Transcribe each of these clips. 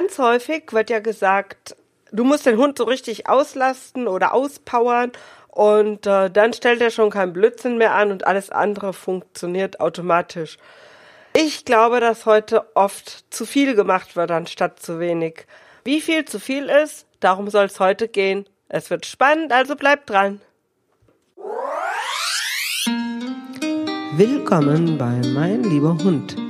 Ganz häufig wird ja gesagt, du musst den Hund so richtig auslasten oder auspowern und äh, dann stellt er schon keinen Blödsinn mehr an und alles andere funktioniert automatisch. Ich glaube, dass heute oft zu viel gemacht wird anstatt zu wenig. Wie viel zu viel ist, darum soll es heute gehen. Es wird spannend, also bleibt dran. Willkommen bei Mein lieber Hund.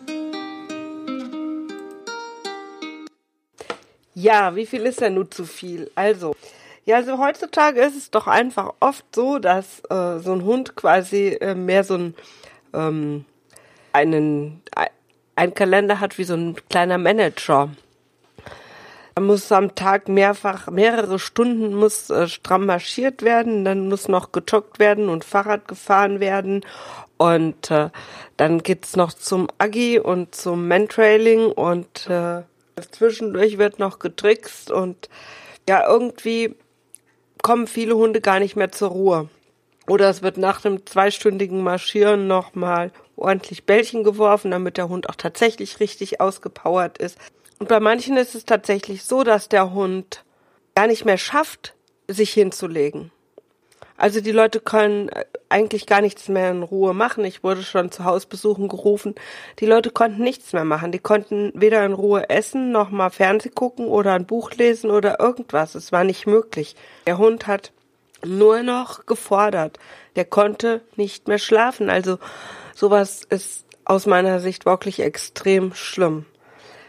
Ja, wie viel ist denn nun zu viel? Also, ja, also heutzutage ist es doch einfach oft so, dass äh, so ein Hund quasi äh, mehr so ein ähm, einen ein Kalender hat wie so ein kleiner Manager. Da muss am Tag mehrfach, mehrere Stunden muss äh, stramm marschiert werden, dann muss noch gejoggt werden und Fahrrad gefahren werden. Und äh, dann geht's noch zum Aggi und zum Mantrailing und äh, zwischendurch wird noch getrickst und ja, irgendwie kommen viele Hunde gar nicht mehr zur Ruhe. Oder es wird nach dem zweistündigen Marschieren nochmal ordentlich Bällchen geworfen, damit der Hund auch tatsächlich richtig ausgepowert ist. Und bei manchen ist es tatsächlich so, dass der Hund gar nicht mehr schafft, sich hinzulegen. Also die Leute können äh, eigentlich gar nichts mehr in Ruhe machen. Ich wurde schon zu Hausbesuchen gerufen. Die Leute konnten nichts mehr machen. Die konnten weder in Ruhe essen, noch mal Fernseh gucken oder ein Buch lesen oder irgendwas. Es war nicht möglich. Der Hund hat nur noch gefordert. Der konnte nicht mehr schlafen. Also sowas ist aus meiner Sicht wirklich extrem schlimm.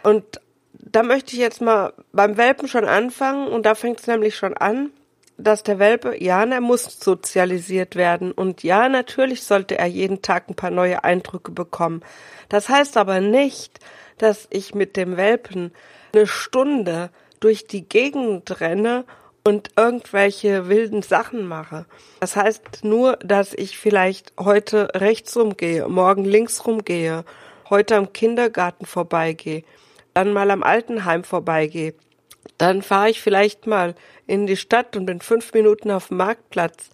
Und da möchte ich jetzt mal beim Welpen schon anfangen und da fängt es nämlich schon an, dass der Welpe, ja, er muss sozialisiert werden und ja, natürlich sollte er jeden Tag ein paar neue Eindrücke bekommen. Das heißt aber nicht, dass ich mit dem Welpen eine Stunde durch die Gegend renne und irgendwelche wilden Sachen mache. Das heißt nur, dass ich vielleicht heute rechts rumgehe, morgen links rumgehe, heute am Kindergarten vorbeigehe dann mal am Altenheim vorbeigehe. Dann fahre ich vielleicht mal in die Stadt und bin fünf Minuten auf dem Marktplatz.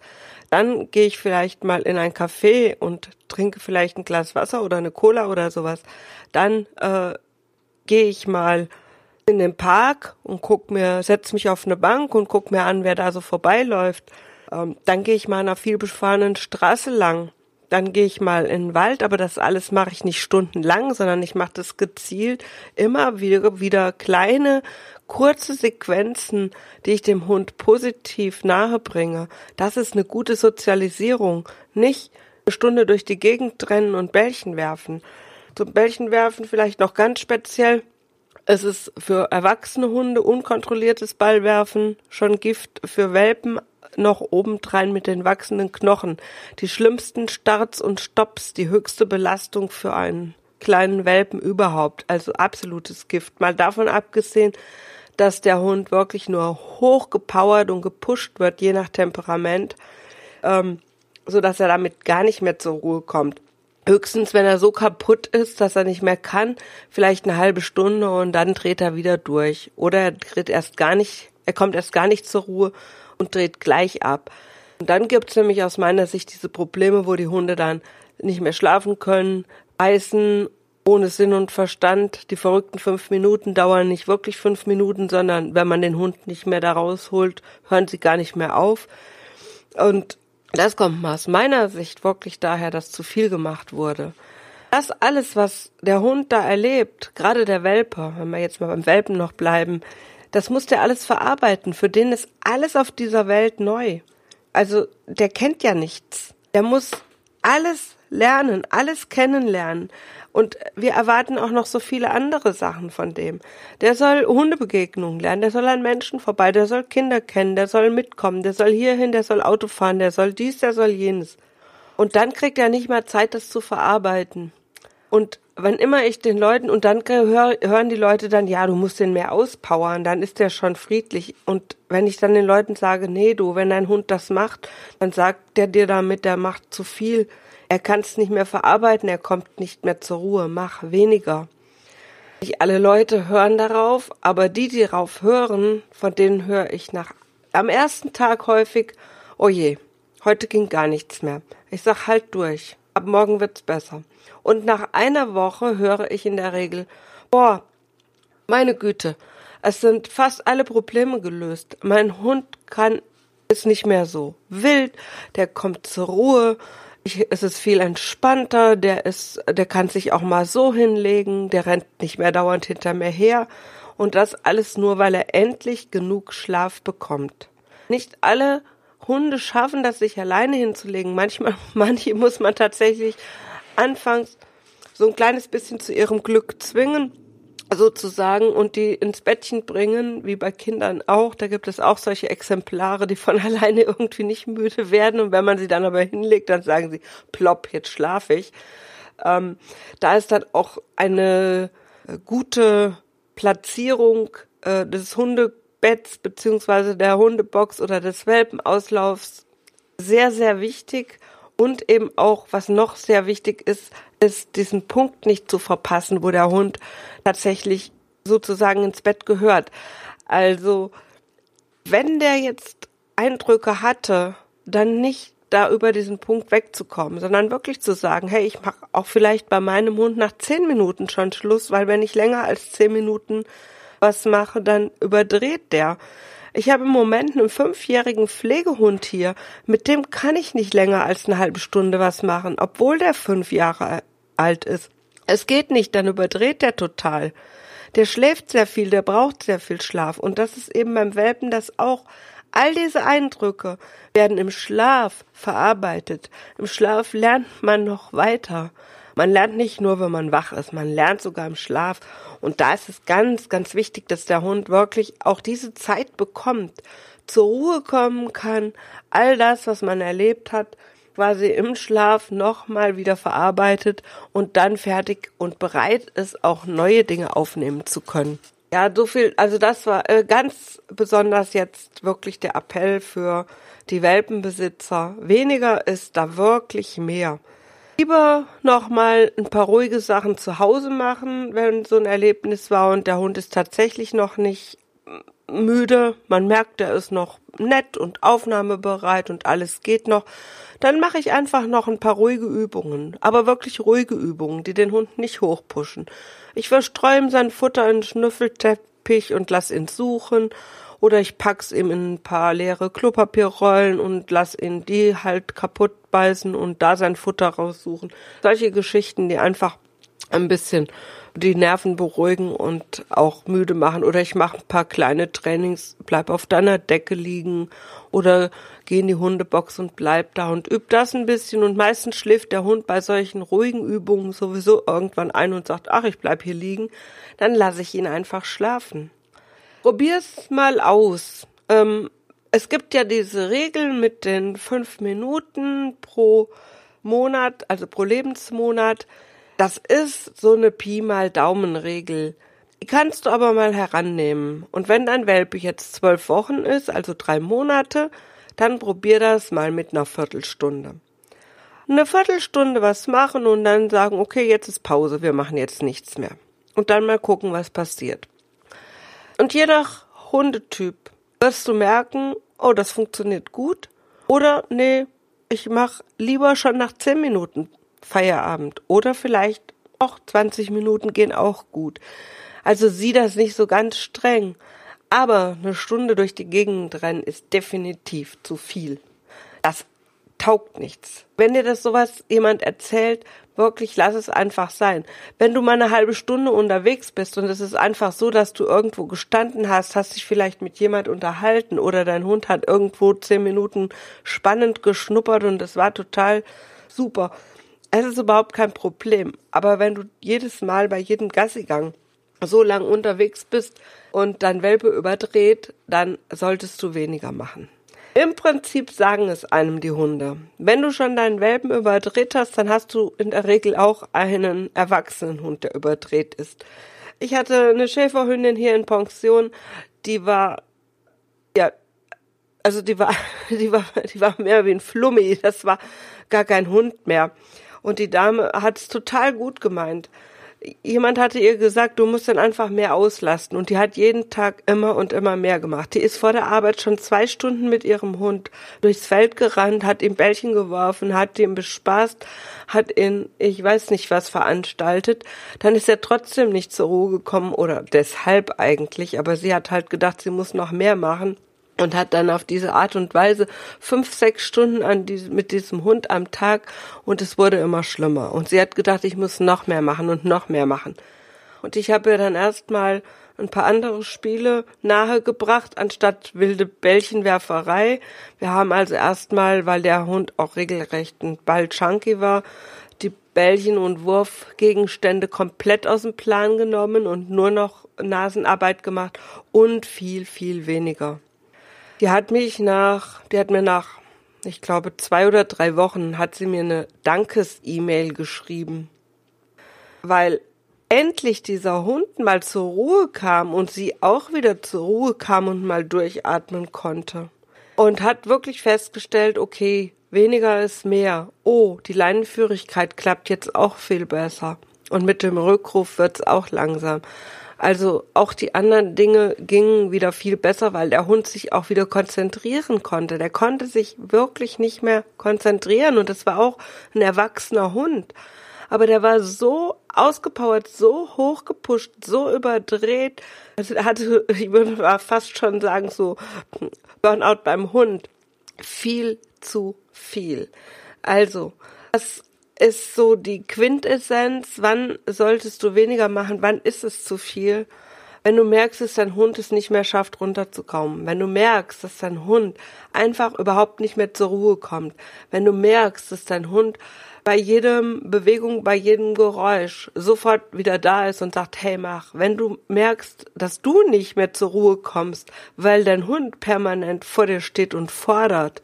Dann gehe ich vielleicht mal in ein Café und trinke vielleicht ein Glas Wasser oder eine Cola oder sowas. Dann äh, gehe ich mal in den Park und guck mir, setz mich auf eine Bank und guck mir an, wer da so vorbeiläuft. Ähm, dann gehe ich mal an einer vielbefahrenen Straße lang dann gehe ich mal in den Wald, aber das alles mache ich nicht stundenlang, sondern ich mache das gezielt immer wieder, wieder kleine, kurze Sequenzen, die ich dem Hund positiv nahe bringe. Das ist eine gute Sozialisierung. Nicht eine Stunde durch die Gegend rennen und Bällchen werfen. Zum Bällchen werfen vielleicht noch ganz speziell. Es ist für erwachsene Hunde unkontrolliertes Ballwerfen schon Gift, für Welpen noch obendrein mit den wachsenden Knochen. Die schlimmsten Starts und Stops, die höchste Belastung für einen kleinen Welpen überhaupt. Also absolutes Gift. Mal davon abgesehen, dass der Hund wirklich nur hochgepowert und gepusht wird, je nach Temperament, ähm, so dass er damit gar nicht mehr zur Ruhe kommt. Höchstens, wenn er so kaputt ist, dass er nicht mehr kann, vielleicht eine halbe Stunde und dann dreht er wieder durch. Oder er dreht erst gar nicht, er kommt erst gar nicht zur Ruhe und dreht gleich ab. Und dann gibt's nämlich aus meiner Sicht diese Probleme, wo die Hunde dann nicht mehr schlafen können, beißen ohne Sinn und Verstand. Die verrückten fünf Minuten dauern nicht wirklich fünf Minuten, sondern wenn man den Hund nicht mehr da rausholt, hören sie gar nicht mehr auf. Und das kommt aus meiner Sicht wirklich daher, dass zu viel gemacht wurde. Das alles, was der Hund da erlebt, gerade der Welpe, wenn wir jetzt mal beim Welpen noch bleiben, das muss der alles verarbeiten. Für den ist alles auf dieser Welt neu. Also der kennt ja nichts. Der muss alles lernen, alles kennenlernen. Und wir erwarten auch noch so viele andere Sachen von dem. Der soll Hundebegegnungen lernen, der soll an Menschen vorbei, der soll Kinder kennen, der soll mitkommen, der soll hierhin, der soll Auto fahren, der soll dies, der soll jenes. Und dann kriegt er nicht mal Zeit, das zu verarbeiten. Und wann immer ich den Leuten und dann hör, hören die Leute dann, ja, du musst den mehr auspowern, dann ist der schon friedlich. Und wenn ich dann den Leuten sage, nee, du, wenn dein Hund das macht, dann sagt der dir damit, der macht zu viel. Er kann es nicht mehr verarbeiten, er kommt nicht mehr zur Ruhe, mach weniger. Nicht alle Leute hören darauf, aber die, die darauf hören, von denen höre ich nach am ersten Tag häufig, oh je, heute ging gar nichts mehr. Ich sag halt durch. Ab morgen wird's besser. Und nach einer Woche höre ich in der Regel, boah, meine Güte, es sind fast alle Probleme gelöst. Mein Hund kann, ist nicht mehr so wild, der kommt zur Ruhe, ich, es ist viel entspannter, der ist, der kann sich auch mal so hinlegen, der rennt nicht mehr dauernd hinter mir her. Und das alles nur, weil er endlich genug Schlaf bekommt. Nicht alle Hunde schaffen das, sich alleine hinzulegen. Manchmal, manche muss man tatsächlich anfangs so ein kleines bisschen zu ihrem Glück zwingen, sozusagen, und die ins Bettchen bringen, wie bei Kindern auch. Da gibt es auch solche Exemplare, die von alleine irgendwie nicht müde werden. Und wenn man sie dann aber hinlegt, dann sagen sie, plopp, jetzt schlafe ich. Ähm, da ist dann auch eine gute Platzierung äh, des Hunde Betts beziehungsweise der Hundebox oder des Welpenauslaufs sehr, sehr wichtig. Und eben auch, was noch sehr wichtig ist, ist diesen Punkt nicht zu verpassen, wo der Hund tatsächlich sozusagen ins Bett gehört. Also, wenn der jetzt Eindrücke hatte, dann nicht da über diesen Punkt wegzukommen, sondern wirklich zu sagen, hey, ich mache auch vielleicht bei meinem Hund nach zehn Minuten schon Schluss, weil wenn ich länger als zehn Minuten was mache, dann überdreht der. Ich habe im Moment einen fünfjährigen Pflegehund hier, mit dem kann ich nicht länger als eine halbe Stunde was machen, obwohl der fünf Jahre alt ist. Es geht nicht, dann überdreht der total. Der schläft sehr viel, der braucht sehr viel Schlaf. Und das ist eben beim Welpen das auch. All diese Eindrücke werden im Schlaf verarbeitet. Im Schlaf lernt man noch weiter. Man lernt nicht nur, wenn man wach ist, man lernt sogar im Schlaf. Und da ist es ganz, ganz wichtig, dass der Hund wirklich auch diese Zeit bekommt, zur Ruhe kommen kann, all das, was man erlebt hat, quasi im Schlaf nochmal wieder verarbeitet und dann fertig und bereit ist, auch neue Dinge aufnehmen zu können. Ja, so viel, also das war äh, ganz besonders jetzt wirklich der Appell für die Welpenbesitzer. Weniger ist da wirklich mehr lieber nochmal ein paar ruhige Sachen zu Hause machen, wenn so ein Erlebnis war und der Hund ist tatsächlich noch nicht müde. Man merkt, er ist noch nett und aufnahmebereit und alles geht noch. Dann mache ich einfach noch ein paar ruhige Übungen, aber wirklich ruhige Übungen, die den Hund nicht hochpushen. Ich verstreue ihm sein Futter in den Schnüffelteppich und lass ihn suchen oder ich pack's ihm in ein paar leere Klopapierrollen und lass ihn die halt kaputt beißen und da sein Futter raussuchen. Solche Geschichten, die einfach ein bisschen die Nerven beruhigen und auch müde machen. Oder ich mache ein paar kleine Trainings, bleib auf deiner Decke liegen oder geh in die Hundebox und bleib da und üb das ein bisschen. Und meistens schläft der Hund bei solchen ruhigen Übungen sowieso irgendwann ein und sagt, ach, ich bleib hier liegen. Dann lasse ich ihn einfach schlafen. Probier's mal aus. Ähm, es gibt ja diese Regel mit den fünf Minuten pro Monat, also pro Lebensmonat. Das ist so eine Pi mal Daumenregel. Die kannst du aber mal herannehmen. Und wenn dein Welpe jetzt zwölf Wochen ist, also drei Monate, dann probier das mal mit einer Viertelstunde. Eine Viertelstunde was machen und dann sagen, okay, jetzt ist Pause, wir machen jetzt nichts mehr. Und dann mal gucken, was passiert. Und je nach Hundetyp wirst du merken, oh, das funktioniert gut. Oder nee, ich mach lieber schon nach zehn Minuten Feierabend. Oder vielleicht auch 20 Minuten gehen auch gut. Also sieh das nicht so ganz streng. Aber eine Stunde durch die Gegend rennen ist definitiv zu viel. Das taugt nichts. Wenn dir das sowas jemand erzählt, wirklich lass es einfach sein. Wenn du mal eine halbe Stunde unterwegs bist und es ist einfach so, dass du irgendwo gestanden hast, hast dich vielleicht mit jemand unterhalten oder dein Hund hat irgendwo zehn Minuten spannend geschnuppert und es war total super. Es ist überhaupt kein Problem. Aber wenn du jedes Mal bei jedem Gassigang so lang unterwegs bist und dein Welpe überdreht, dann solltest du weniger machen. Im Prinzip sagen es einem die Hunde. Wenn du schon deinen Welpen überdreht hast, dann hast du in der Regel auch einen erwachsenen Hund, der überdreht ist. Ich hatte eine Schäferhündin hier in Pension, die war, ja, also die war, die war, die war mehr wie ein Flummi. Das war gar kein Hund mehr. Und die Dame hat es total gut gemeint jemand hatte ihr gesagt, du musst dann einfach mehr auslasten. Und die hat jeden Tag immer und immer mehr gemacht. Die ist vor der Arbeit schon zwei Stunden mit ihrem Hund durchs Feld gerannt, hat ihm Bällchen geworfen, hat ihn bespaßt, hat ihn, ich weiß nicht was veranstaltet. Dann ist er trotzdem nicht zur Ruhe gekommen oder deshalb eigentlich. Aber sie hat halt gedacht, sie muss noch mehr machen und hat dann auf diese Art und Weise fünf, sechs Stunden an diese, mit diesem Hund am Tag und es wurde immer schlimmer. Und sie hat gedacht, ich muss noch mehr machen und noch mehr machen. Und ich habe ihr dann erstmal ein paar andere Spiele nahegebracht, anstatt wilde Bällchenwerferei. Wir haben also erstmal, weil der Hund auch regelrecht ein Ball-Chunky war, die Bällchen- und Wurfgegenstände komplett aus dem Plan genommen und nur noch Nasenarbeit gemacht und viel, viel weniger. Die hat mich nach, die hat mir nach, ich glaube, zwei oder drei Wochen hat sie mir eine Dankes-E-Mail geschrieben. Weil endlich dieser Hund mal zur Ruhe kam und sie auch wieder zur Ruhe kam und mal durchatmen konnte. Und hat wirklich festgestellt, okay, weniger ist mehr. Oh, die Leinenführigkeit klappt jetzt auch viel besser. Und mit dem Rückruf wird's auch langsam. Also auch die anderen Dinge gingen wieder viel besser, weil der Hund sich auch wieder konzentrieren konnte. Der konnte sich wirklich nicht mehr konzentrieren und das war auch ein erwachsener Hund. Aber der war so ausgepowert, so hochgepusht, so überdreht. Also hatte, ich würde fast schon sagen, so Burnout beim Hund. Viel zu viel. Also, das ist so die Quintessenz, wann solltest du weniger machen, wann ist es zu viel? Wenn du merkst, dass dein Hund es nicht mehr schafft, runterzukommen, wenn du merkst, dass dein Hund einfach überhaupt nicht mehr zur Ruhe kommt, wenn du merkst, dass dein Hund bei jedem Bewegung, bei jedem Geräusch sofort wieder da ist und sagt, hey, mach. Wenn du merkst, dass du nicht mehr zur Ruhe kommst, weil dein Hund permanent vor dir steht und fordert,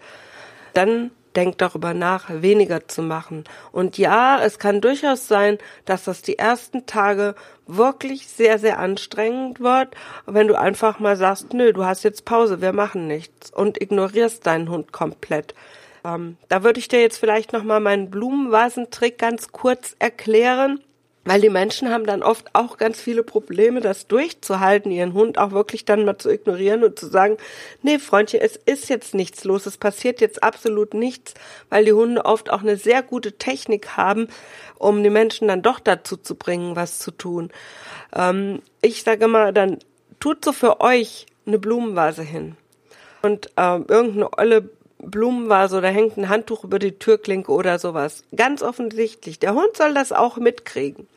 dann denkt darüber nach, weniger zu machen. Und ja, es kann durchaus sein, dass das die ersten Tage wirklich sehr, sehr anstrengend wird, wenn du einfach mal sagst, nö, du hast jetzt Pause, wir machen nichts und ignorierst deinen Hund komplett. Ähm, da würde ich dir jetzt vielleicht nochmal meinen Blumenvasentrick ganz kurz erklären. Weil die Menschen haben dann oft auch ganz viele Probleme, das durchzuhalten, ihren Hund auch wirklich dann mal zu ignorieren und zu sagen, nee, Freundchen, es ist jetzt nichts los, es passiert jetzt absolut nichts, weil die Hunde oft auch eine sehr gute Technik haben, um die Menschen dann doch dazu zu bringen, was zu tun. Ähm, ich sage mal, dann tut so für euch eine Blumenvase hin. Und ähm, irgendeine olle Blumenvase oder hängt ein Handtuch über die Türklinke oder sowas. Ganz offensichtlich. Der Hund soll das auch mitkriegen.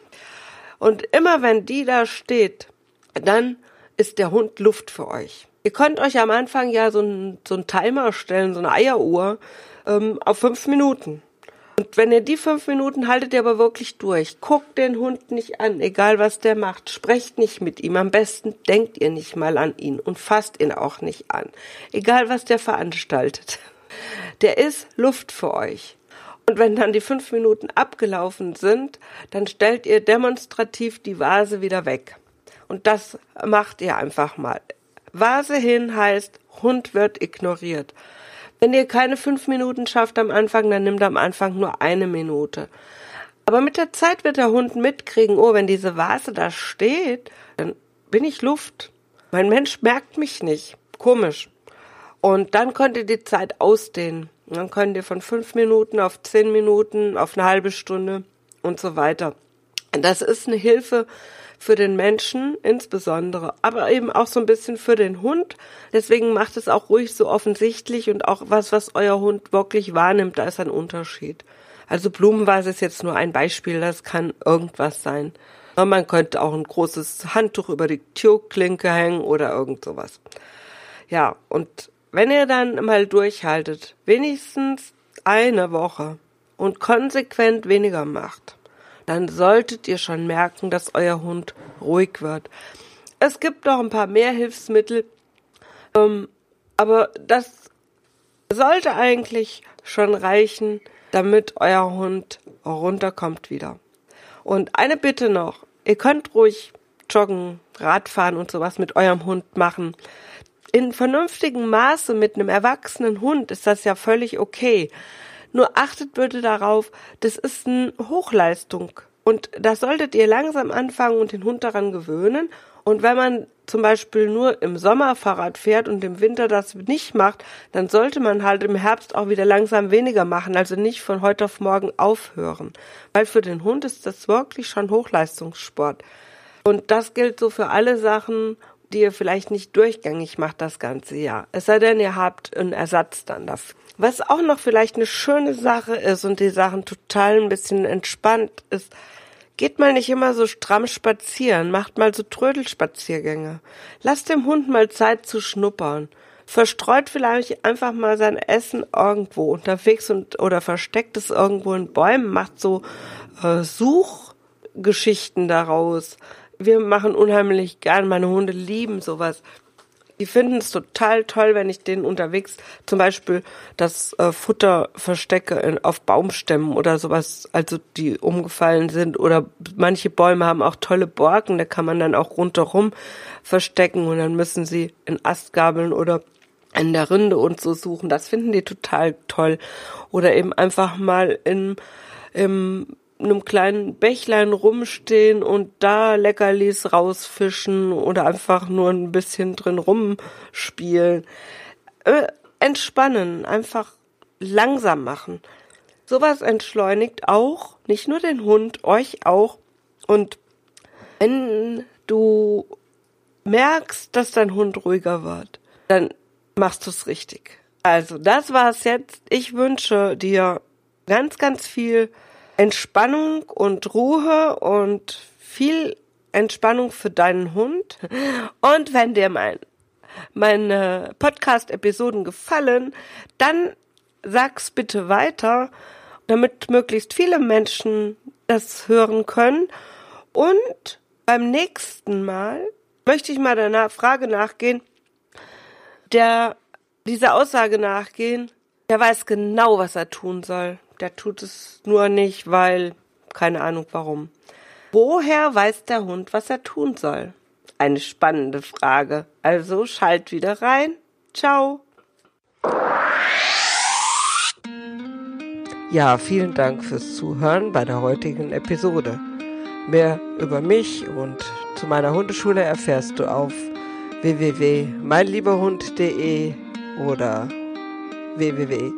Und immer wenn die da steht, dann ist der Hund Luft für euch. Ihr könnt euch am Anfang ja so ein, so ein Timer stellen, so eine Eieruhr, ähm, auf fünf Minuten. Und wenn ihr die fünf Minuten haltet ihr aber wirklich durch. Guckt den Hund nicht an, egal was der macht. Sprecht nicht mit ihm. Am besten denkt ihr nicht mal an ihn und fasst ihn auch nicht an. Egal was der veranstaltet. Der ist Luft für euch. Und wenn dann die fünf Minuten abgelaufen sind, dann stellt ihr demonstrativ die Vase wieder weg. Und das macht ihr einfach mal. Vase hin heißt, Hund wird ignoriert. Wenn ihr keine fünf Minuten schafft am Anfang, dann nimmt am Anfang nur eine Minute. Aber mit der Zeit wird der Hund mitkriegen, oh, wenn diese Vase da steht, dann bin ich Luft. Mein Mensch merkt mich nicht. Komisch. Und dann könnt ihr die Zeit ausdehnen. Dann könnt ihr von fünf Minuten auf zehn Minuten, auf eine halbe Stunde und so weiter. Das ist eine Hilfe für den Menschen insbesondere, aber eben auch so ein bisschen für den Hund. Deswegen macht es auch ruhig so offensichtlich und auch was, was euer Hund wirklich wahrnimmt, da ist ein Unterschied. Also Blumenvase ist jetzt nur ein Beispiel, das kann irgendwas sein. Man könnte auch ein großes Handtuch über die Türklinke hängen oder irgend sowas. Ja, und wenn ihr dann mal durchhaltet, wenigstens eine Woche und konsequent weniger macht, dann solltet ihr schon merken, dass euer Hund ruhig wird. Es gibt noch ein paar mehr Hilfsmittel, ähm, aber das sollte eigentlich schon reichen, damit euer Hund runterkommt wieder. Und eine Bitte noch. Ihr könnt ruhig joggen, Radfahren und sowas mit eurem Hund machen. In vernünftigem Maße mit einem erwachsenen Hund ist das ja völlig okay. Nur achtet bitte darauf, das ist eine Hochleistung. Und das solltet ihr langsam anfangen und den Hund daran gewöhnen. Und wenn man zum Beispiel nur im Sommer Fahrrad fährt und im Winter das nicht macht, dann sollte man halt im Herbst auch wieder langsam weniger machen, also nicht von heute auf morgen aufhören. Weil für den Hund ist das wirklich schon Hochleistungssport. Und das gilt so für alle Sachen, die ihr vielleicht nicht durchgängig macht das ganze Jahr. Es sei denn, ihr habt einen Ersatz dann dafür. Was auch noch vielleicht eine schöne Sache ist und die Sachen total ein bisschen entspannt ist, Geht mal nicht immer so stramm spazieren, macht mal so Trödelspaziergänge. Lasst dem Hund mal Zeit zu schnuppern. Verstreut vielleicht einfach mal sein Essen irgendwo unterwegs und oder versteckt es irgendwo in Bäumen, macht so äh, Suchgeschichten daraus. Wir machen unheimlich gern, meine Hunde lieben sowas. Die finden es total toll, wenn ich denen unterwegs zum Beispiel das äh, Futter verstecke in, auf Baumstämmen oder sowas, also die umgefallen sind. Oder manche Bäume haben auch tolle Borken, da kann man dann auch rundherum verstecken und dann müssen sie in Astgabeln oder in der Rinde und so suchen. Das finden die total toll. Oder eben einfach mal in, im einem kleinen Bächlein rumstehen und da Leckerlis rausfischen oder einfach nur ein bisschen drin rumspielen. Äh, entspannen, einfach langsam machen. Sowas entschleunigt auch, nicht nur den Hund, euch auch. Und wenn du merkst, dass dein Hund ruhiger wird, dann machst du es richtig. Also, das war's jetzt. Ich wünsche dir ganz, ganz viel Entspannung und Ruhe und viel Entspannung für deinen Hund. Und wenn dir mein, meine Podcast-Episoden gefallen, dann sag's bitte weiter, damit möglichst viele Menschen das hören können. Und beim nächsten Mal möchte ich mal der Frage nachgehen, der dieser Aussage nachgehen, der weiß genau, was er tun soll der tut es nur nicht, weil keine Ahnung warum. Woher weiß der Hund, was er tun soll? Eine spannende Frage. Also schalt wieder rein. Ciao. Ja, vielen Dank fürs Zuhören bei der heutigen Episode. Mehr über mich und zu meiner Hundeschule erfährst du auf www.meinlieberhund.de oder www